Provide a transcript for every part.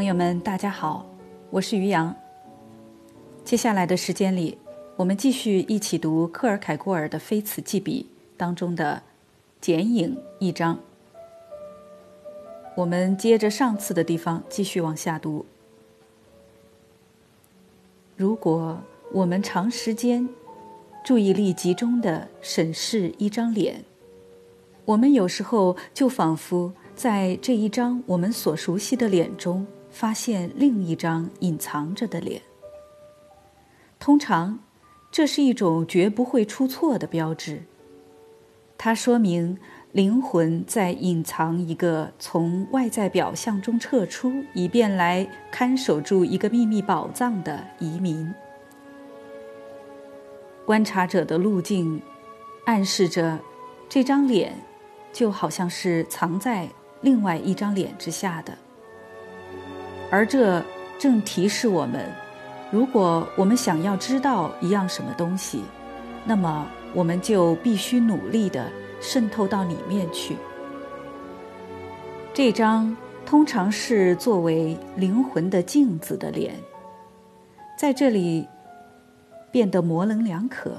朋友们，大家好，我是于洋。接下来的时间里，我们继续一起读克尔凯郭尔的《非此即彼》当中的剪影一章。我们接着上次的地方继续往下读。如果我们长时间注意力集中的审视一张脸，我们有时候就仿佛在这一张我们所熟悉的脸中。发现另一张隐藏着的脸。通常，这是一种绝不会出错的标志。它说明灵魂在隐藏一个从外在表象中撤出，以便来看守住一个秘密宝藏的移民。观察者的路径，暗示着这张脸就好像是藏在另外一张脸之下的。而这正提示我们：如果我们想要知道一样什么东西，那么我们就必须努力地渗透到里面去。这张通常是作为灵魂的镜子的脸，在这里变得模棱两可。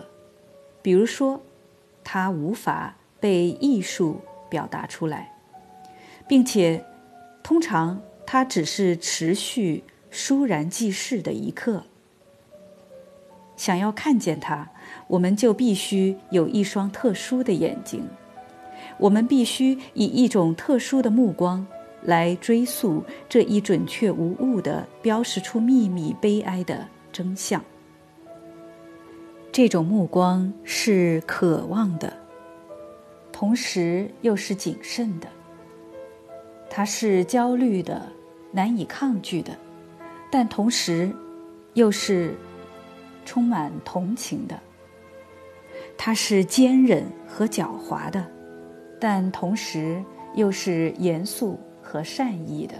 比如说，它无法被艺术表达出来，并且通常。它只是持续倏然即逝的一刻。想要看见它，我们就必须有一双特殊的眼睛，我们必须以一种特殊的目光来追溯这一准确无误的标识出秘密悲哀的真相。这种目光是渴望的，同时又是谨慎的。它是焦虑的。难以抗拒的，但同时，又是充满同情的。它是坚韧和狡猾的，但同时又是严肃和善意的。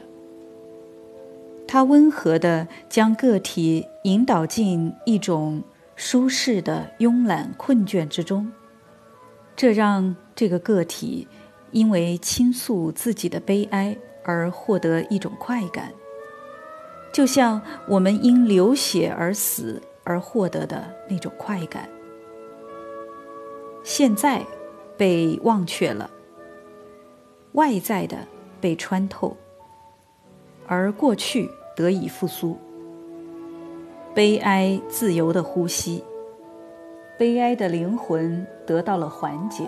它温和地将个体引导进一种舒适的慵懒困倦之中，这让这个个体因为倾诉自己的悲哀。而获得一种快感，就像我们因流血而死而获得的那种快感。现在被忘却了，外在的被穿透，而过去得以复苏。悲哀自由的呼吸，悲哀的灵魂得到了缓解。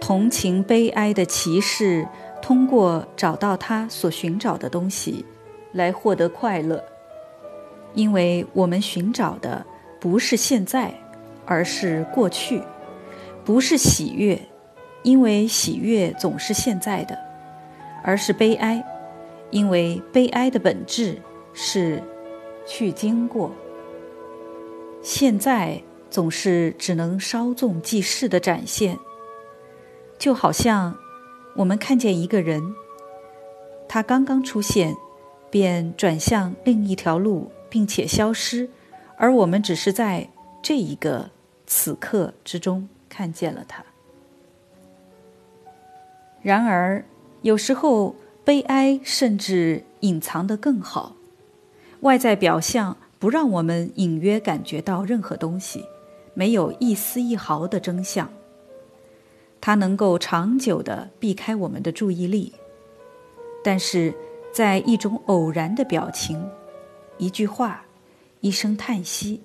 同情悲哀的骑士。通过找到他所寻找的东西，来获得快乐，因为我们寻找的不是现在，而是过去；不是喜悦，因为喜悦总是现在的，而是悲哀，因为悲哀的本质是去经过。现在总是只能稍纵即逝的展现，就好像。我们看见一个人，他刚刚出现，便转向另一条路，并且消失，而我们只是在这一个此刻之中看见了他。然而，有时候悲哀甚至隐藏得更好，外在表象不让我们隐约感觉到任何东西，没有一丝一毫的真相。它能够长久地避开我们的注意力，但是在一种偶然的表情、一句话、一声叹息、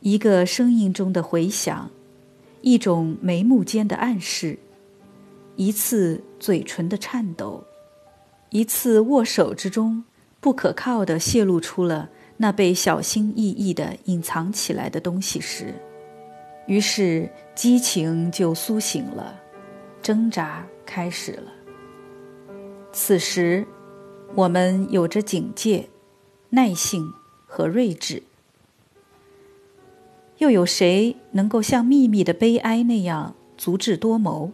一个声音中的回响、一种眉目间的暗示、一次嘴唇的颤抖、一次握手之中，不可靠地泄露出了那被小心翼翼地隐藏起来的东西时，于是激情就苏醒了。挣扎开始了。此时，我们有着警戒、耐性和睿智。又有谁能够像秘密的悲哀那样足智多谋？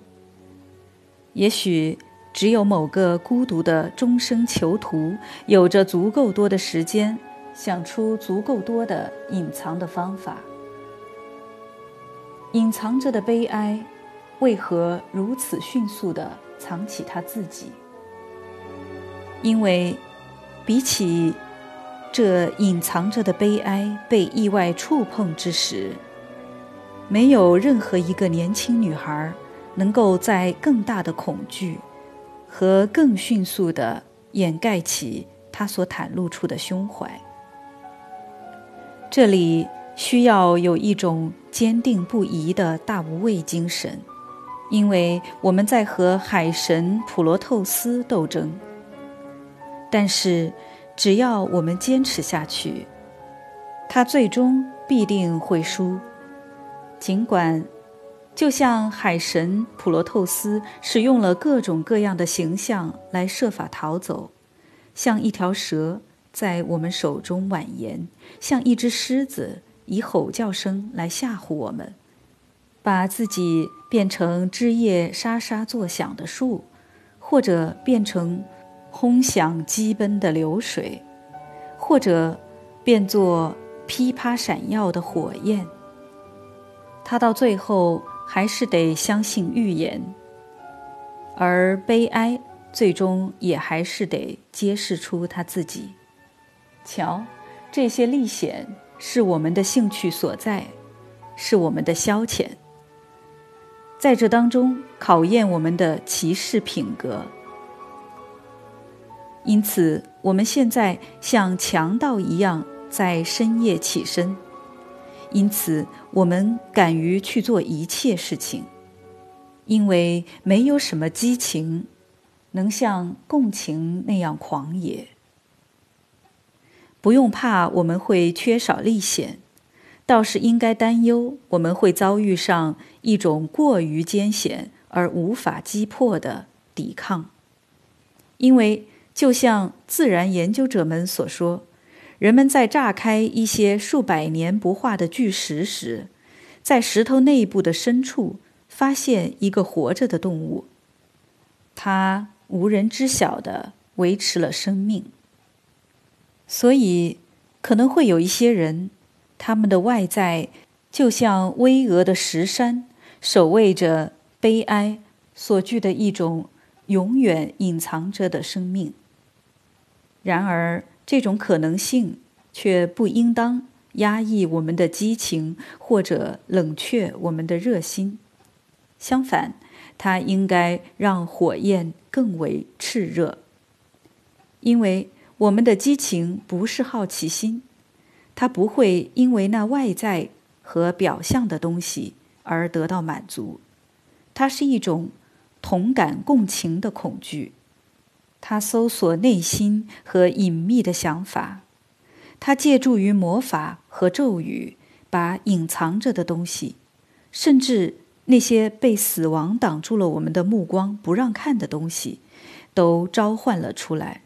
也许只有某个孤独的终生囚徒，有着足够多的时间，想出足够多的隐藏的方法。隐藏着的悲哀。为何如此迅速地藏起他自己？因为比起这隐藏着的悲哀被意外触碰之时，没有任何一个年轻女孩能够在更大的恐惧和更迅速地掩盖起她所袒露出的胸怀。这里需要有一种坚定不移的大无畏精神，因为我们在和海神普罗透斯斗争。但是，只要我们坚持下去，他最终必定会输。尽管，就像海神普罗透斯使用了各种各样的形象来设法逃走，像一条蛇在我们手中蜿蜒，像一只狮子以吼叫声来吓唬我们，把自己变成枝叶沙沙作响的树，或者变成。轰响激奔的流水，或者变作噼啪闪耀的火焰。他到最后还是得相信预言，而悲哀最终也还是得揭示出他自己。瞧，这些历险是我们的兴趣所在，是我们的消遣，在这当中考验我们的骑士品格。因此，我们现在像强盗一样在深夜起身。因此，我们敢于去做一切事情，因为没有什么激情能像共情那样狂野。不用怕我们会缺少历险，倒是应该担忧我们会遭遇上一种过于艰险而无法击破的抵抗，因为。就像自然研究者们所说，人们在炸开一些数百年不化的巨石时，在石头内部的深处发现一个活着的动物，它无人知晓的维持了生命。所以，可能会有一些人，他们的外在就像巍峨的石山，守卫着悲哀所具的一种永远隐藏着的生命。然而，这种可能性却不应当压抑我们的激情，或者冷却我们的热心。相反，它应该让火焰更为炽热。因为我们的激情不是好奇心，它不会因为那外在和表象的东西而得到满足。它是一种同感共情的恐惧。他搜索内心和隐秘的想法，他借助于魔法和咒语，把隐藏着的东西，甚至那些被死亡挡住了我们的目光不让看的东西，都召唤了出来。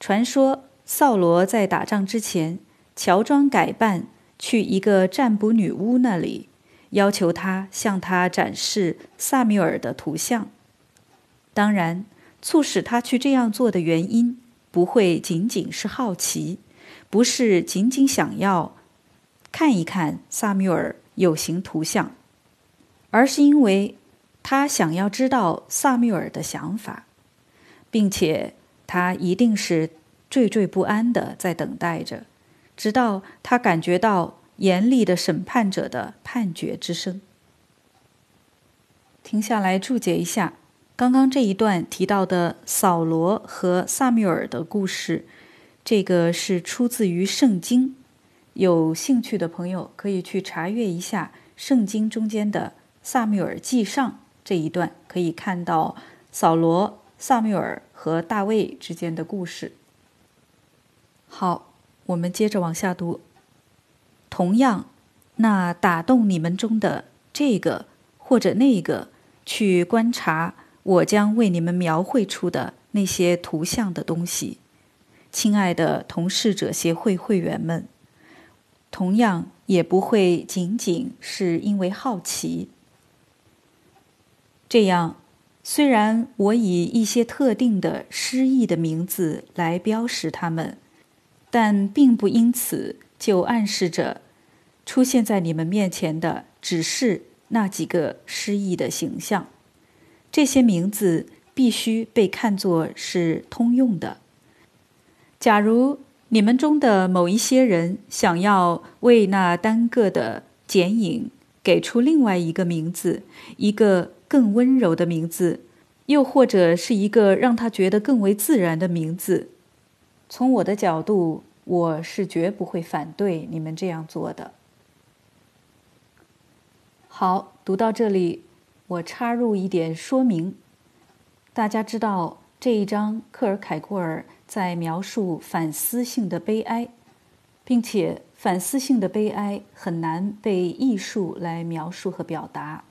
传说扫罗在打仗之前，乔装改扮去一个占卜女巫那里，要求她向他展示萨缪尔的图像。当然。促使他去这样做的原因，不会仅仅是好奇，不是仅仅想要看一看萨缪尔有形图像，而是因为他想要知道萨缪尔的想法，并且他一定是惴惴不安的在等待着，直到他感觉到严厉的审判者的判决之声。停下来注解一下。刚刚这一段提到的扫罗和萨缪尔的故事，这个是出自于圣经。有兴趣的朋友可以去查阅一下圣经中间的萨缪尔记上这一段，可以看到扫罗、萨缪尔和大卫之间的故事。好，我们接着往下读。同样，那打动你们中的这个或者那个，去观察。我将为你们描绘出的那些图像的东西，亲爱的同事者协会会员们，同样也不会仅仅是因为好奇。这样，虽然我以一些特定的诗意的名字来标识他们，但并不因此就暗示着出现在你们面前的只是那几个诗意的形象。这些名字必须被看作是通用的。假如你们中的某一些人想要为那单个的剪影给出另外一个名字，一个更温柔的名字，又或者是一个让他觉得更为自然的名字，从我的角度，我是绝不会反对你们这样做的。好，读到这里，我插入一点说明。大家知道这一章，克尔凯郭尔在描述反思性的悲哀，并且反思性的悲哀很难被艺术来描述和表达。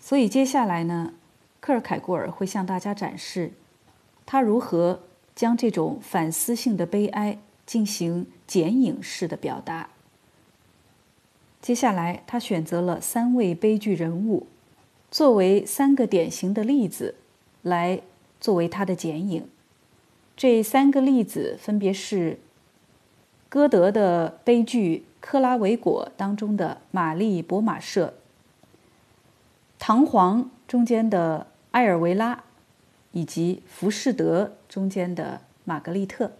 所以接下来呢，克尔凯郭尔会向大家展示他如何将这种反思性的悲哀进行剪影式的表达。接下来，他选择了三位悲剧人物，作为三个典型的例子，来作为他的剪影。这三个例子分别是歌德的悲剧《克拉维果》当中的玛丽·博马舍，《唐璜》中间的埃尔维拉，以及《浮士德》中间的玛格丽特。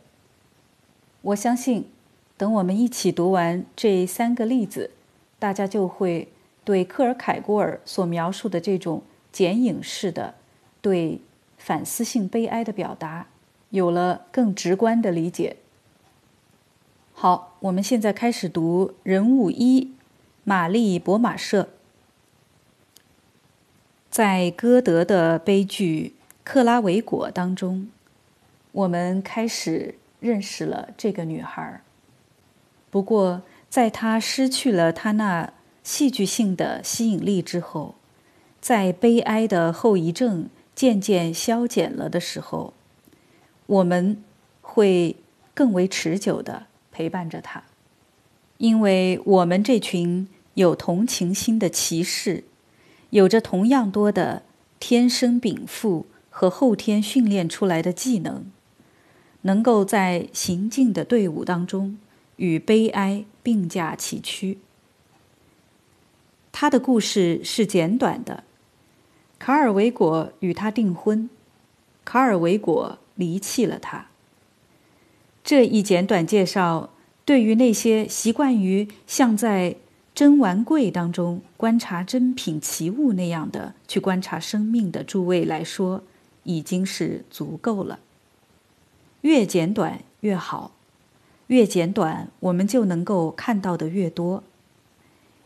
我相信，等我们一起读完这三个例子。大家就会对克尔凯郭尔所描述的这种剪影式的对反思性悲哀的表达有了更直观的理解。好，我们现在开始读人物一，玛丽·博马舍。在歌德的悲剧《克拉维果》当中，我们开始认识了这个女孩。不过，在她失去了她那戏剧性的吸引力之后，在悲哀的后遗症渐渐消减了的时候，我们会更为持久的陪伴着她，因为我们这群有同情心的骑士，有着同样多的天生禀赋和后天训练出来的技能，能够在行进的队伍当中。与悲哀并驾齐驱。他的故事是简短的。卡尔维果与他订婚，卡尔维果离弃了他。这一简短介绍，对于那些习惯于像在珍玩柜当中观察珍品奇物那样的去观察生命的诸位来说，已经是足够了。越简短越好。越简短，我们就能够看到的越多。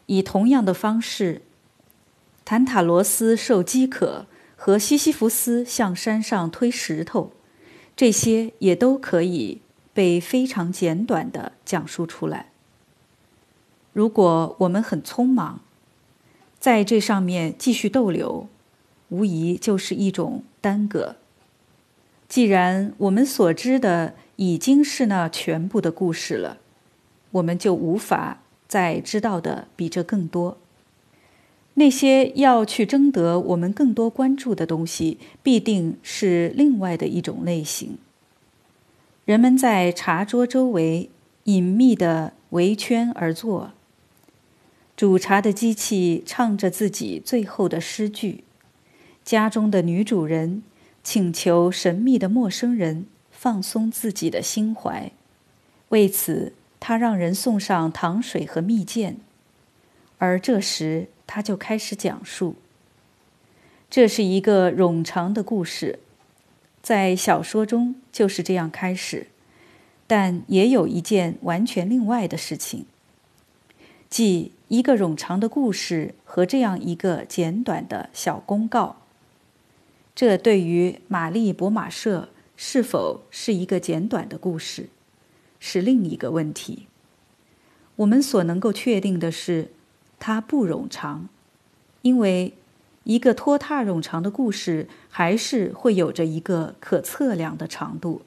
以同样的方式，坦塔罗斯受饥渴和西西弗斯向山上推石头，这些也都可以被非常简短的讲述出来。如果我们很匆忙，在这上面继续逗留，无疑就是一种耽搁。既然我们所知的，已经是那全部的故事了，我们就无法再知道的比这更多。那些要去争得我们更多关注的东西，必定是另外的一种类型。人们在茶桌周围隐秘地围圈而坐，煮茶的机器唱着自己最后的诗句，家中的女主人请求神秘的陌生人。放松自己的心怀，为此他让人送上糖水和蜜饯，而这时他就开始讲述。这是一个冗长的故事，在小说中就是这样开始，但也有一件完全另外的事情，即一个冗长的故事和这样一个简短的小公告。这对于玛丽·博马舍。是否是一个简短的故事，是另一个问题。我们所能够确定的是，它不冗长，因为一个拖沓冗长的故事还是会有着一个可测量的长度，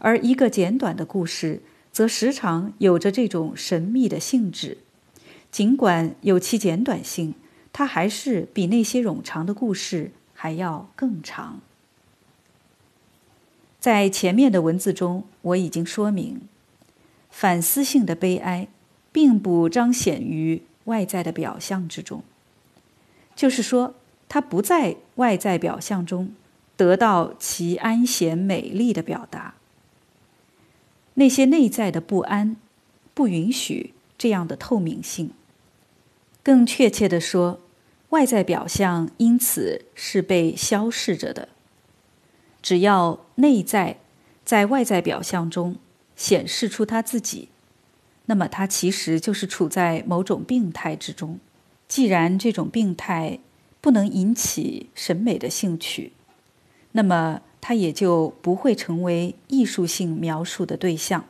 而一个简短的故事则时常有着这种神秘的性质。尽管有其简短性，它还是比那些冗长的故事还要更长。在前面的文字中，我已经说明，反思性的悲哀，并不彰显于外在的表象之中。就是说，它不在外在表象中得到其安闲美丽的表达。那些内在的不安，不允许这样的透明性。更确切的说，外在表象因此是被消逝着的。只要内在在外在表象中显示出他自己，那么他其实就是处在某种病态之中。既然这种病态不能引起审美的兴趣，那么他也就不会成为艺术性描述的对象。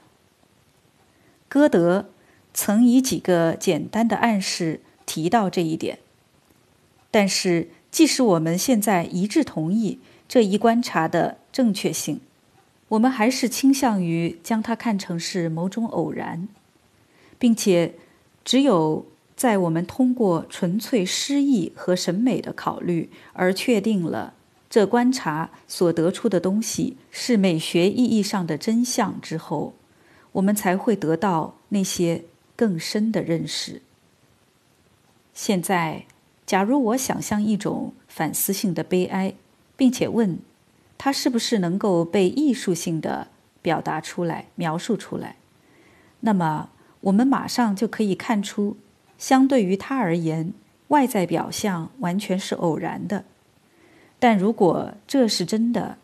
歌德曾以几个简单的暗示提到这一点，但是即使我们现在一致同意这一观察的正确性，我们还是倾向于将它看成是某种偶然，并且只有。在我们通过纯粹诗意和审美的考虑而确定了这观察所得出的东西是美学意义上的真相之后，我们才会得到那些更深的认识。现在，假如我想象一种反思性的悲哀，并且问，它是不是能够被艺术性的表达出来、描述出来，那么我们马上就可以看出。相对于它而言，外在表象完全是偶然的。但如果这是真的，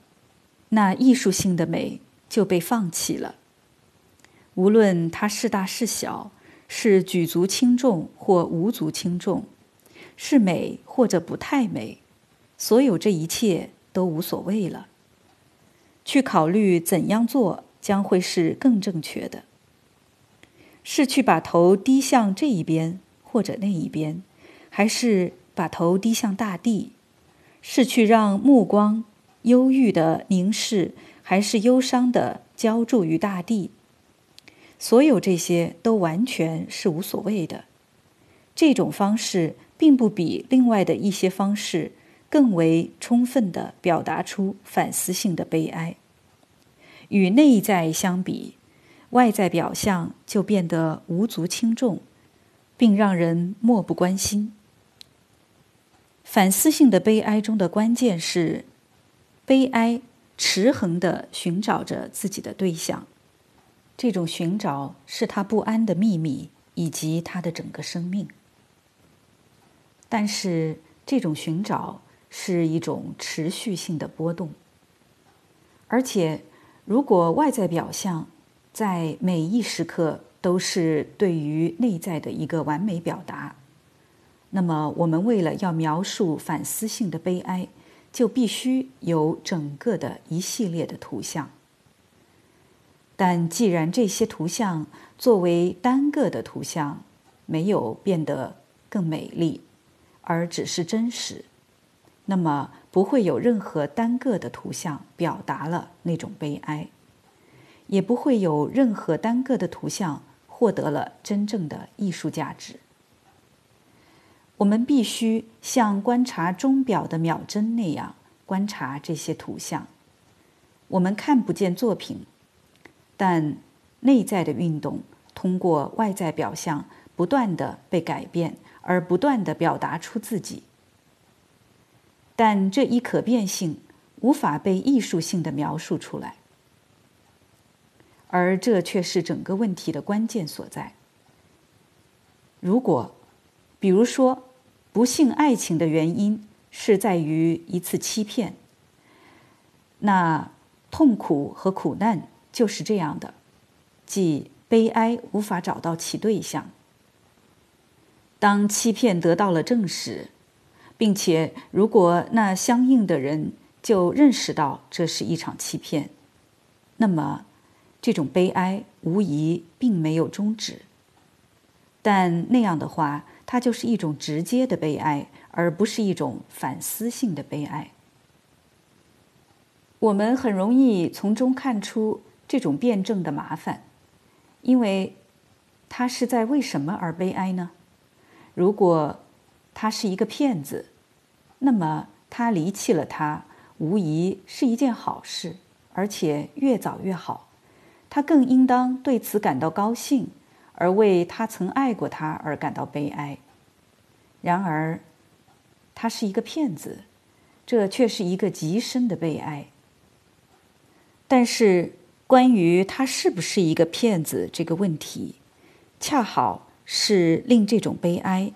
那艺术性的美就被放弃了。无论它是大是小，是举足轻重或无足轻重，是美或者不太美，所有这一切都无所谓了。去考虑怎样做将会是更正确的，是去把头低向这一边。或者那一边，还是把头低向大地，是去让目光忧郁的凝视，还是忧伤的浇筑于大地？所有这些都完全是无所谓的。这种方式并不比另外的一些方式更为充分地表达出反思性的悲哀。与内在相比，外在表象就变得无足轻重。并让人漠不关心。反思性的悲哀中的关键是，悲哀持恒地寻找着自己的对象，这种寻找是他不安的秘密以及他的整个生命。但是，这种寻找是一种持续性的波动，而且，如果外在表象在每一时刻。都是对于内在的一个完美表达。那么，我们为了要描述反思性的悲哀，就必须有整个的一系列的图像。但既然这些图像作为单个的图像没有变得更美丽，而只是真实，那么不会有任何单个的图像表达了那种悲哀，也不会有任何单个的图像。获得了真正的艺术价值。我们必须像观察钟表的秒针那样观察这些图像。我们看不见作品，但内在的运动通过外在表象不断的被改变，而不断的表达出自己。但这一可变性无法被艺术性的描述出来。而这却是整个问题的关键所在。如果，比如说，不幸爱情的原因是在于一次欺骗，那痛苦和苦难就是这样的，即悲哀无法找到其对象。当欺骗得到了证实，并且如果那相应的人就认识到这是一场欺骗，那么。这种悲哀无疑并没有终止，但那样的话，它就是一种直接的悲哀，而不是一种反思性的悲哀。我们很容易从中看出这种辩证的麻烦，因为他是在为什么而悲哀呢？如果他是一个骗子，那么他离弃了他，无疑是一件好事，而且越早越好。他更应当对此感到高兴，而为他曾爱过他而感到悲哀。然而，他是一个骗子，这却是一个极深的悲哀。但是，关于他是不是一个骗子这个问题，恰好是令这种悲哀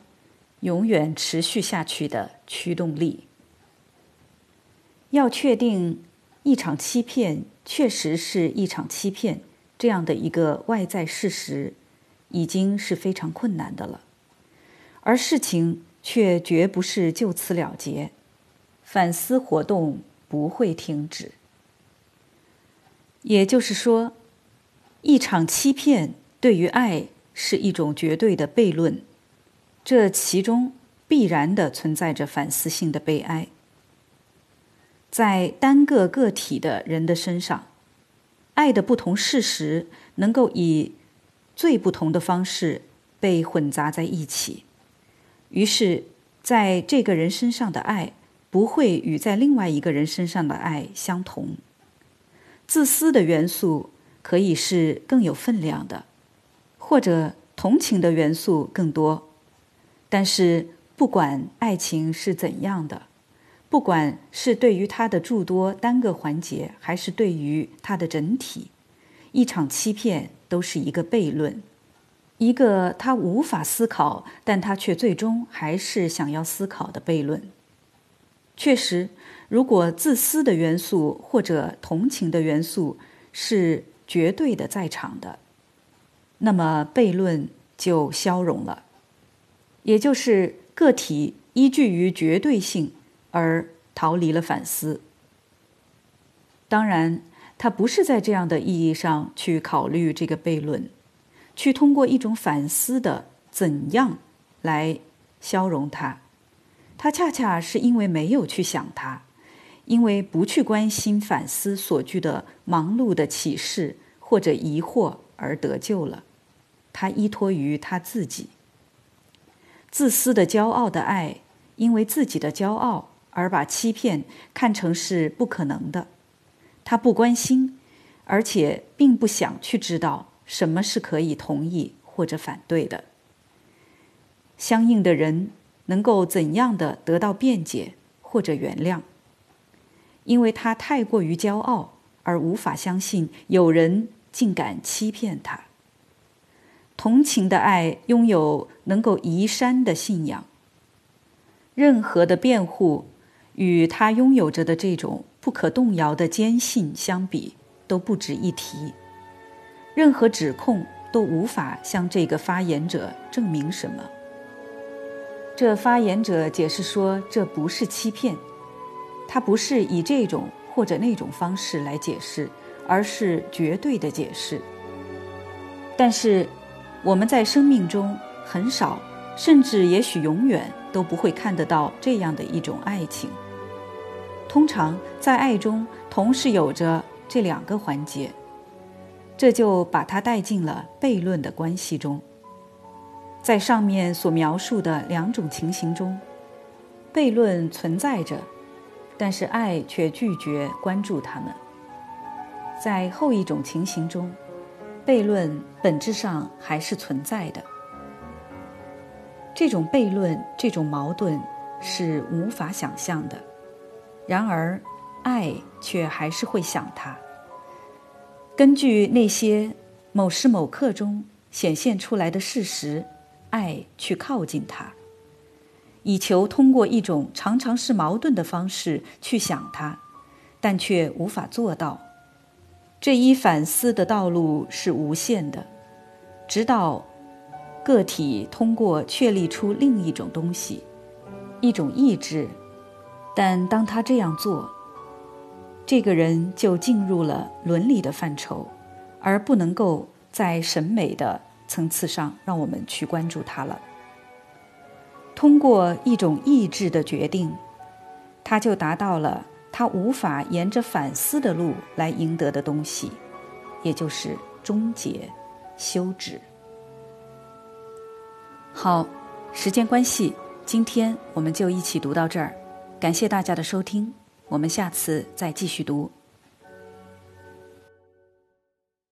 永远持续下去的驱动力。要确定一场欺骗确实是一场欺骗这样的一个外在事实，已经是非常困难的了，而事情却绝不是就此了结，反思活动不会停止。也就是说，一场欺骗对于爱是一种绝对的悖论，这其中必然的存在着反思性的悲哀。在单个个体的人的身上，爱的不同事实能够以最不同的方式被混杂在一起，于是，在这个人身上的爱不会与在另外一个人身上的爱相同。自私的元素可以是更有分量的，或者同情的元素更多。但是，不管爱情是怎样的，不管是对于它的诸多单个环节，还是对于它的整体，一场欺骗都是一个悖论，一个他无法思考，但他却最终还是想要思考的悖论。确实。如果自私的元素或者同情的元素是绝对的在场的，那么悖论就消融了，也就是个体依据于绝对性而逃离了反思。当然，他不是在这样的意义上去考虑这个悖论，去通过一种反思的怎样来消融它，他恰恰是因为没有去想它。因为不去关心反思所具的忙碌的启示或者疑惑而得救了，他依托于他自己。自私的骄傲的爱，因为自己的骄傲而把欺骗看成是不可能的。他不关心，而且并不想去知道什么是可以同意或者反对的。相应的人能够怎样的得到辩解或者原谅？因为他太过于骄傲，而无法相信有人竟敢欺骗他。同情的爱拥有能够移山的信仰。任何的辩护与他拥有着的这种不可动摇的坚信相比，都不值一提。任何指控都无法向这个发言者证明什么。这发言者解释说，这不是欺骗。他不是以这种或者那种方式来解释，而是绝对的解释。但是，我们在生命中很少，甚至也许永远都不会看得到这样的一种爱情。通常，在爱中同时有着这两个环节，这就把它带进了悖论的关系中。在上面所描述的两种情形中，悖论存在着。但是爱却拒绝关注他们。在后一种情形中，悖论本质上还是存在的。这种悖论、这种矛盾是无法想象的。然而，爱却还是会想它。根据那些某时某刻中显现出来的事实，爱去靠近它。以求通过一种常常是矛盾的方式去想它，但却无法做到。这一反思的道路是无限的，直到个体通过确立出另一种东西，一种意志。但当他这样做，这个人就进入了伦理的范畴，而不能够在审美的层次上让我们去关注他了。通过一种意志的决定，他就达到了他无法沿着反思的路来赢得的东西，也就是终结、休止。好，时间关系，今天我们就一起读到这儿，感谢大家的收听，我们下次再继续读。